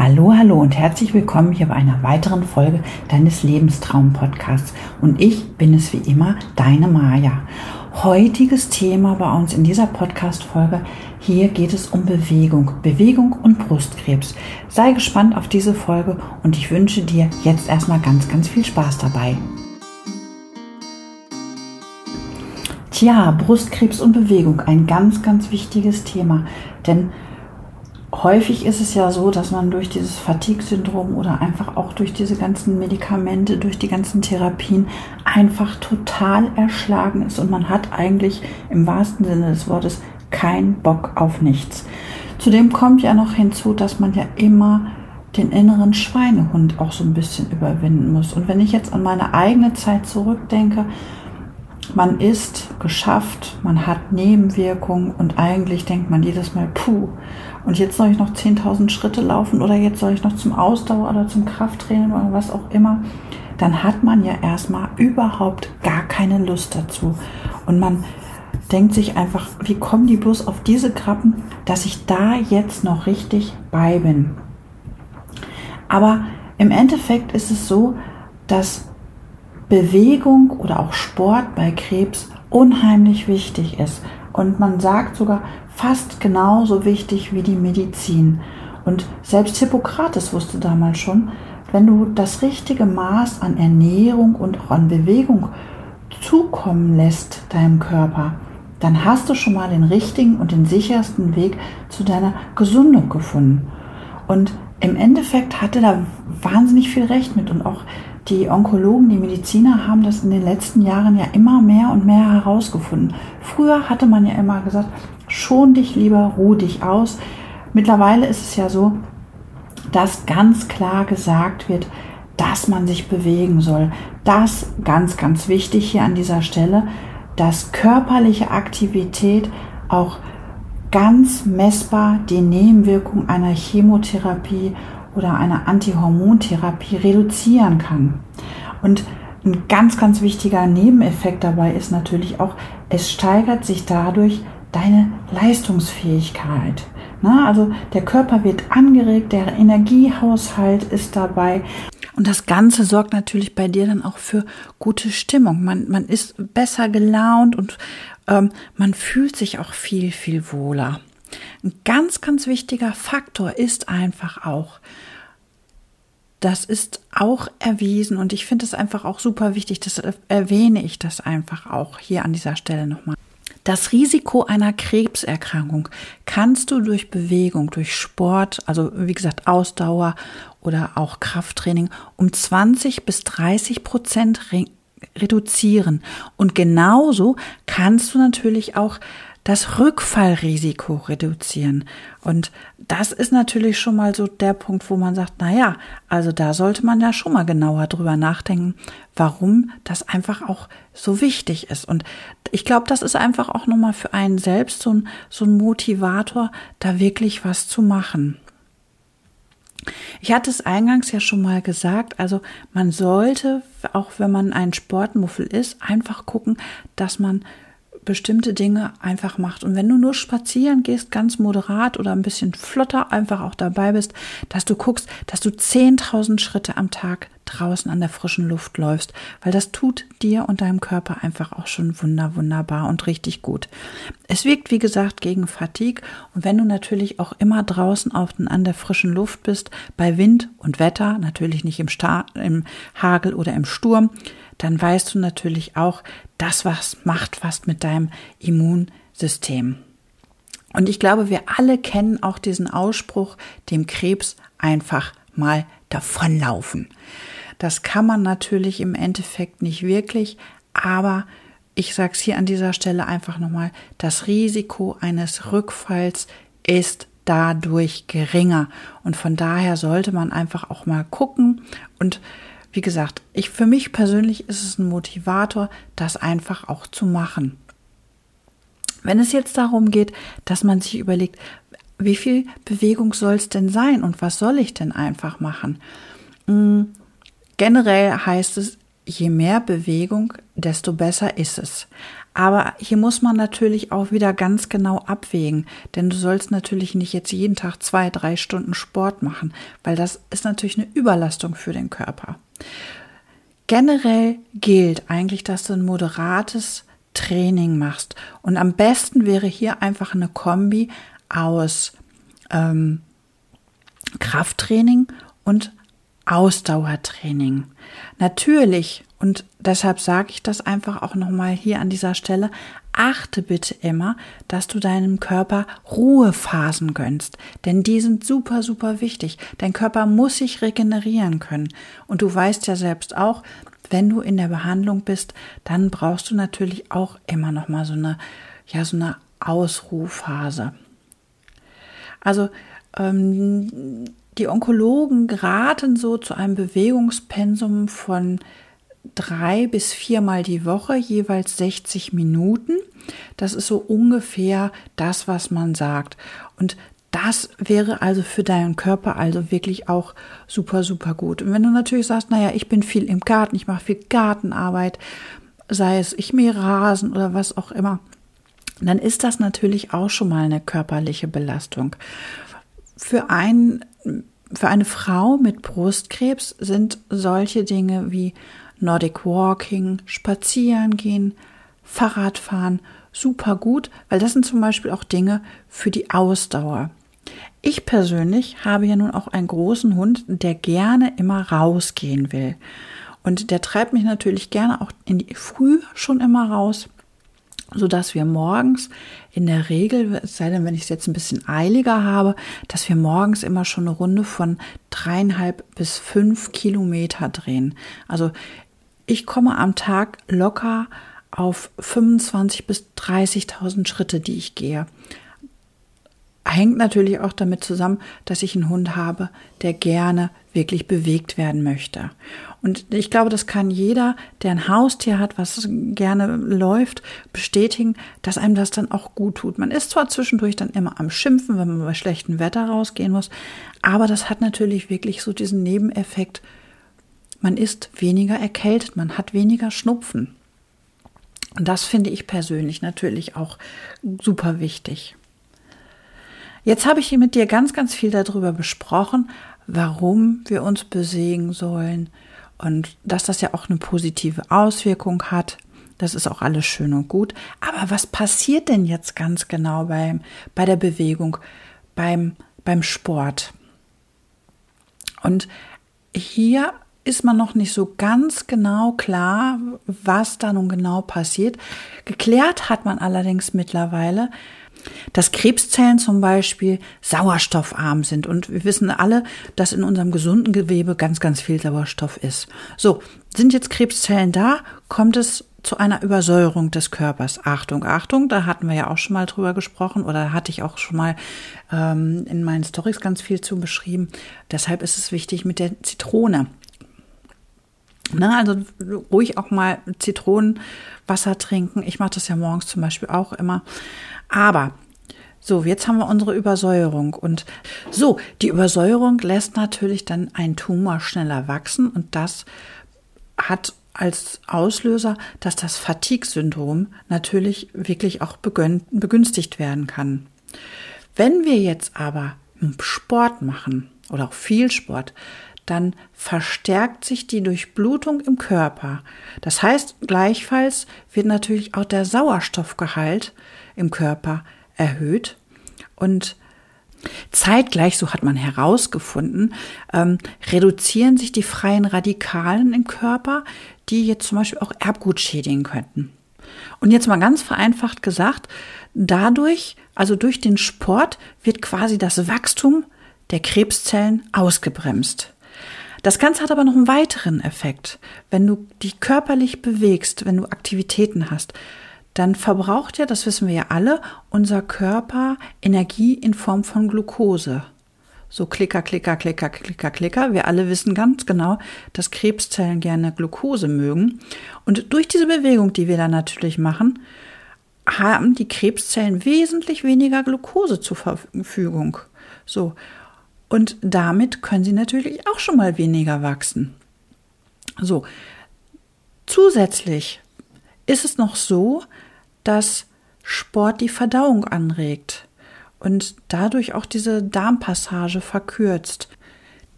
Hallo, hallo und herzlich willkommen hier bei einer weiteren Folge deines Lebenstraum-Podcasts. Und ich bin es wie immer, deine Maja. Heutiges Thema bei uns in dieser Podcast-Folge. Hier geht es um Bewegung. Bewegung und Brustkrebs. Sei gespannt auf diese Folge und ich wünsche dir jetzt erstmal ganz, ganz viel Spaß dabei. Tja, Brustkrebs und Bewegung, ein ganz, ganz wichtiges Thema. Denn häufig ist es ja so, dass man durch dieses Fatigue-Syndrom oder einfach auch durch diese ganzen Medikamente, durch die ganzen Therapien einfach total erschlagen ist und man hat eigentlich im wahrsten Sinne des Wortes keinen Bock auf nichts. Zudem kommt ja noch hinzu, dass man ja immer den inneren Schweinehund auch so ein bisschen überwinden muss. Und wenn ich jetzt an meine eigene Zeit zurückdenke, man ist geschafft, man hat Nebenwirkungen und eigentlich denkt man jedes Mal, puh, und jetzt soll ich noch 10.000 Schritte laufen oder jetzt soll ich noch zum Ausdauer oder zum Krafttraining oder was auch immer, dann hat man ja erstmal überhaupt gar keine Lust dazu. Und man denkt sich einfach, wie kommen die bloß auf diese Krabben, dass ich da jetzt noch richtig bei bin. Aber im Endeffekt ist es so, dass Bewegung oder auch Sport bei Krebs unheimlich wichtig ist. Und man sagt sogar fast genauso wichtig wie die Medizin. Und selbst Hippokrates wusste damals schon, wenn du das richtige Maß an Ernährung und auch an Bewegung zukommen lässt deinem Körper, dann hast du schon mal den richtigen und den sichersten Weg zu deiner Gesundung gefunden. Und im Endeffekt hatte da wahnsinnig viel Recht mit und auch die Onkologen, die Mediziner haben das in den letzten Jahren ja immer mehr und mehr herausgefunden. Früher hatte man ja immer gesagt, schon dich lieber, ruh dich aus. Mittlerweile ist es ja so, dass ganz klar gesagt wird, dass man sich bewegen soll. Das ganz, ganz wichtig hier an dieser Stelle, dass körperliche Aktivität auch ganz messbar die Nebenwirkung einer Chemotherapie oder einer Antihormontherapie reduzieren kann. Und ein ganz, ganz wichtiger Nebeneffekt dabei ist natürlich auch, es steigert sich dadurch deine Leistungsfähigkeit. Na, also der Körper wird angeregt, der Energiehaushalt ist dabei. Und das Ganze sorgt natürlich bei dir dann auch für gute Stimmung. Man, man ist besser gelaunt und ähm, man fühlt sich auch viel, viel wohler. Ein ganz, ganz wichtiger Faktor ist einfach auch, das ist auch erwiesen und ich finde es einfach auch super wichtig, das erwähne ich das einfach auch hier an dieser Stelle nochmal. Das Risiko einer Krebserkrankung kannst du durch Bewegung, durch Sport, also wie gesagt Ausdauer oder auch Krafttraining um 20 bis 30 Prozent re reduzieren. Und genauso kannst du natürlich auch das Rückfallrisiko reduzieren. Und das ist natürlich schon mal so der Punkt, wo man sagt, na ja, also da sollte man ja schon mal genauer drüber nachdenken, warum das einfach auch so wichtig ist. Und ich glaube, das ist einfach auch nochmal für einen selbst so ein, so ein Motivator, da wirklich was zu machen. Ich hatte es eingangs ja schon mal gesagt, also man sollte, auch wenn man ein Sportmuffel ist, einfach gucken, dass man bestimmte Dinge einfach macht. Und wenn du nur spazieren gehst, ganz moderat oder ein bisschen flotter einfach auch dabei bist, dass du guckst, dass du 10.000 Schritte am Tag draußen an der frischen Luft läufst, weil das tut dir und deinem Körper einfach auch schon wunder, wunderbar und richtig gut. Es wirkt, wie gesagt, gegen Fatigue und wenn du natürlich auch immer draußen auf den, an der frischen Luft bist, bei Wind und Wetter, natürlich nicht im, Star im Hagel oder im Sturm, dann weißt du natürlich auch, das was macht was mit deinem Immunsystem. Und ich glaube, wir alle kennen auch diesen Ausspruch, dem Krebs einfach mal davonlaufen. Das kann man natürlich im Endeffekt nicht wirklich, aber ich sage es hier an dieser Stelle einfach nochmal, das Risiko eines Rückfalls ist dadurch geringer. Und von daher sollte man einfach auch mal gucken und wie gesagt, ich, für mich persönlich ist es ein Motivator, das einfach auch zu machen. Wenn es jetzt darum geht, dass man sich überlegt, wie viel Bewegung soll es denn sein und was soll ich denn einfach machen? Hm, generell heißt es, je mehr Bewegung, desto besser ist es. Aber hier muss man natürlich auch wieder ganz genau abwägen, denn du sollst natürlich nicht jetzt jeden Tag zwei, drei Stunden Sport machen, weil das ist natürlich eine Überlastung für den Körper. Generell gilt eigentlich, dass du ein moderates Training machst. Und am besten wäre hier einfach eine Kombi aus ähm, Krafttraining und Ausdauertraining. Natürlich, und deshalb sage ich das einfach auch nochmal hier an dieser Stelle, achte bitte immer, dass du deinem Körper Ruhephasen gönnst, denn die sind super, super wichtig. Dein Körper muss sich regenerieren können. Und du weißt ja selbst auch, wenn du in der Behandlung bist, dann brauchst du natürlich auch immer nochmal so eine, ja, so eine Ausruhphase. Also, ähm, die Onkologen raten so zu einem Bewegungspensum von drei bis viermal die Woche, jeweils 60 Minuten. Das ist so ungefähr das, was man sagt. Und das wäre also für deinen Körper also wirklich auch super, super gut. Und wenn du natürlich sagst, naja, ich bin viel im Garten, ich mache viel Gartenarbeit, sei es ich mähe Rasen oder was auch immer, dann ist das natürlich auch schon mal eine körperliche Belastung. Für einen für eine Frau mit Brustkrebs sind solche Dinge wie Nordic Walking, Spazieren gehen, Fahrradfahren super gut, weil das sind zum Beispiel auch Dinge für die Ausdauer. Ich persönlich habe ja nun auch einen großen Hund, der gerne immer rausgehen will. Und der treibt mich natürlich gerne auch in die Früh schon immer raus so dass wir morgens in der Regel, es sei denn, wenn ich es jetzt ein bisschen eiliger habe, dass wir morgens immer schon eine Runde von dreieinhalb bis fünf Kilometer drehen. Also ich komme am Tag locker auf 25 bis 30.000 Schritte, die ich gehe. Hängt natürlich auch damit zusammen, dass ich einen Hund habe, der gerne wirklich bewegt werden möchte. Und ich glaube, das kann jeder, der ein Haustier hat, was gerne läuft, bestätigen, dass einem das dann auch gut tut. Man ist zwar zwischendurch dann immer am Schimpfen, wenn man bei schlechtem Wetter rausgehen muss, aber das hat natürlich wirklich so diesen Nebeneffekt. Man ist weniger erkältet, man hat weniger Schnupfen. Und das finde ich persönlich natürlich auch super wichtig. Jetzt habe ich hier mit dir ganz, ganz viel darüber besprochen, warum wir uns besägen sollen, und dass das ja auch eine positive Auswirkung hat. Das ist auch alles schön und gut. Aber was passiert denn jetzt ganz genau beim, bei der Bewegung, beim, beim Sport? Und hier ist man noch nicht so ganz genau klar, was da nun genau passiert. Geklärt hat man allerdings mittlerweile, dass Krebszellen zum Beispiel sauerstoffarm sind. Und wir wissen alle, dass in unserem gesunden Gewebe ganz, ganz viel Sauerstoff ist. So, sind jetzt Krebszellen da, kommt es zu einer Übersäuerung des Körpers. Achtung, Achtung, da hatten wir ja auch schon mal drüber gesprochen oder hatte ich auch schon mal ähm, in meinen Stories ganz viel zu beschrieben. Deshalb ist es wichtig mit der Zitrone. Na, also ruhig auch mal Zitronenwasser trinken. Ich mache das ja morgens zum Beispiel auch immer. Aber so, jetzt haben wir unsere Übersäuerung. Und so, die Übersäuerung lässt natürlich dann einen Tumor schneller wachsen und das hat als Auslöser, dass das Fatigue-Syndrom natürlich wirklich auch begünstigt werden kann. Wenn wir jetzt aber Sport machen oder auch viel Sport, dann verstärkt sich die Durchblutung im Körper. Das heißt, gleichfalls wird natürlich auch der Sauerstoffgehalt im Körper erhöht und Zeitgleich, so hat man herausgefunden, ähm, reduzieren sich die freien Radikalen im Körper, die jetzt zum Beispiel auch Erbgut schädigen könnten. Und jetzt mal ganz vereinfacht gesagt, dadurch, also durch den Sport, wird quasi das Wachstum der Krebszellen ausgebremst. Das Ganze hat aber noch einen weiteren Effekt. Wenn du dich körperlich bewegst, wenn du Aktivitäten hast, dann verbraucht ja, das wissen wir ja alle, unser Körper Energie in Form von Glucose. So Klicker, Klicker, Klicker, Klicker, Klicker. Wir alle wissen ganz genau, dass Krebszellen gerne Glucose mögen. Und durch diese Bewegung, die wir dann natürlich machen, haben die Krebszellen wesentlich weniger Glucose zur Verfügung. So. Und damit können sie natürlich auch schon mal weniger wachsen. So. Zusätzlich ist es noch so, dass Sport die Verdauung anregt und dadurch auch diese Darmpassage verkürzt.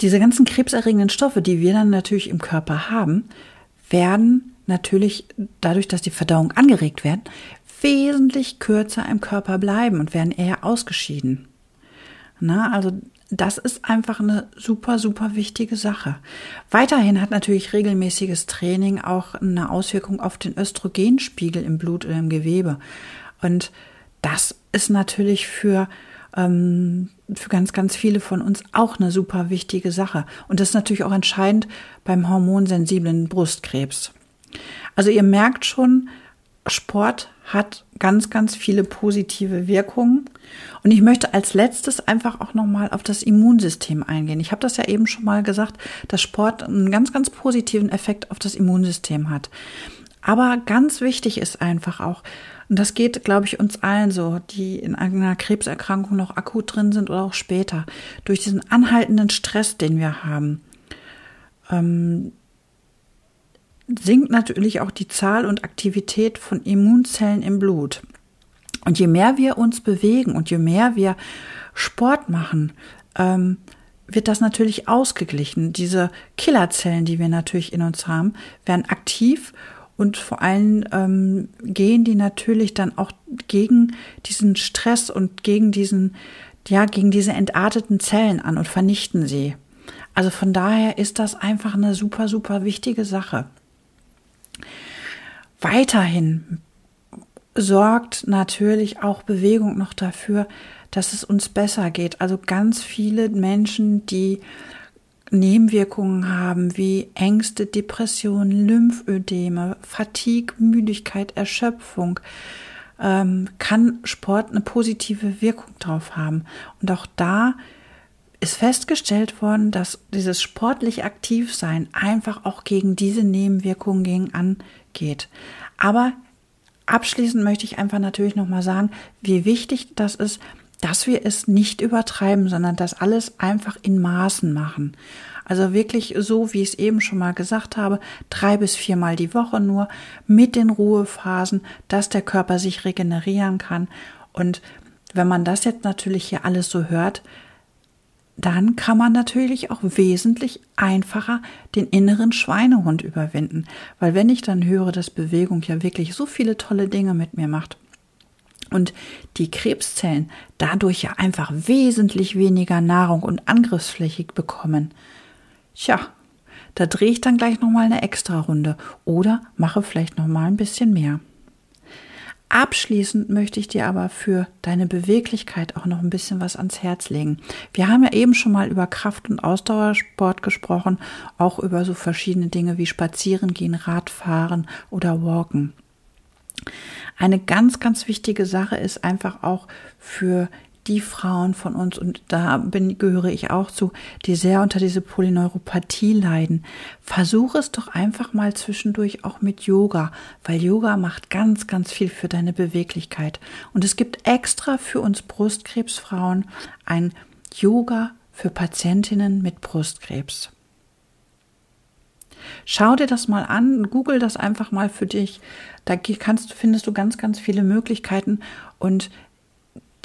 Diese ganzen krebserregenden Stoffe, die wir dann natürlich im Körper haben, werden natürlich dadurch, dass die Verdauung angeregt werden, wesentlich kürzer im Körper bleiben und werden eher ausgeschieden. Na, also das ist einfach eine super, super wichtige Sache. Weiterhin hat natürlich regelmäßiges Training auch eine Auswirkung auf den Östrogenspiegel im Blut oder im Gewebe. Und das ist natürlich für, ähm, für ganz, ganz viele von uns auch eine super wichtige Sache. Und das ist natürlich auch entscheidend beim hormonsensiblen Brustkrebs. Also ihr merkt schon, Sport hat ganz, ganz viele positive Wirkungen. Und ich möchte als letztes einfach auch nochmal auf das Immunsystem eingehen. Ich habe das ja eben schon mal gesagt, dass Sport einen ganz, ganz positiven Effekt auf das Immunsystem hat. Aber ganz wichtig ist einfach auch, und das geht, glaube ich, uns allen so, die in einer Krebserkrankung noch akut drin sind oder auch später, durch diesen anhaltenden Stress, den wir haben, ähm, sinkt natürlich auch die Zahl und Aktivität von Immunzellen im Blut. Und je mehr wir uns bewegen und je mehr wir Sport machen, ähm, wird das natürlich ausgeglichen. Diese Killerzellen, die wir natürlich in uns haben, werden aktiv und vor allem ähm, gehen die natürlich dann auch gegen diesen Stress und gegen diesen, ja, gegen diese entarteten Zellen an und vernichten sie. Also von daher ist das einfach eine super, super wichtige Sache. Weiterhin sorgt natürlich auch Bewegung noch dafür, dass es uns besser geht. Also ganz viele Menschen, die Nebenwirkungen haben wie Ängste, Depressionen, Lymphödeme, Fatigue, Müdigkeit, Erschöpfung, ähm, kann Sport eine positive Wirkung drauf haben. Und auch da ist festgestellt worden, dass dieses sportlich aktiv sein einfach auch gegen diese Nebenwirkungen gegen angeht. Aber abschließend möchte ich einfach natürlich nochmal sagen, wie wichtig das ist, dass wir es nicht übertreiben, sondern das alles einfach in Maßen machen. Also wirklich so, wie ich es eben schon mal gesagt habe, drei bis viermal die Woche nur mit den Ruhephasen, dass der Körper sich regenerieren kann. Und wenn man das jetzt natürlich hier alles so hört, dann kann man natürlich auch wesentlich einfacher den inneren Schweinehund überwinden. Weil wenn ich dann höre, dass Bewegung ja wirklich so viele tolle Dinge mit mir macht, und die Krebszellen dadurch ja einfach wesentlich weniger Nahrung und Angriffsfläche bekommen. Tja, da drehe ich dann gleich nochmal eine extra Runde oder mache vielleicht nochmal ein bisschen mehr. Abschließend möchte ich dir aber für deine Beweglichkeit auch noch ein bisschen was ans Herz legen. Wir haben ja eben schon mal über Kraft- und Ausdauersport gesprochen, auch über so verschiedene Dinge wie Spazieren gehen, Radfahren oder Walken. Eine ganz, ganz wichtige Sache ist einfach auch für die Frauen von uns, und da bin, gehöre ich auch zu, die sehr unter diese Polyneuropathie leiden. Versuche es doch einfach mal zwischendurch auch mit Yoga, weil Yoga macht ganz, ganz viel für deine Beweglichkeit. Und es gibt extra für uns Brustkrebsfrauen ein Yoga für Patientinnen mit Brustkrebs. Schau dir das mal an, google das einfach mal für dich. Da kannst, findest du ganz, ganz viele Möglichkeiten und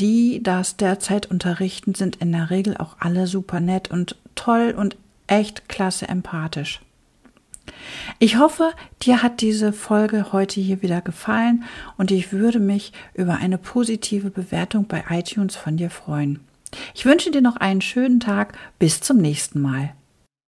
die das derzeit unterrichten, sind in der Regel auch alle super nett und toll und echt klasse empathisch. Ich hoffe, dir hat diese Folge heute hier wieder gefallen und ich würde mich über eine positive Bewertung bei iTunes von dir freuen. Ich wünsche dir noch einen schönen Tag. Bis zum nächsten Mal.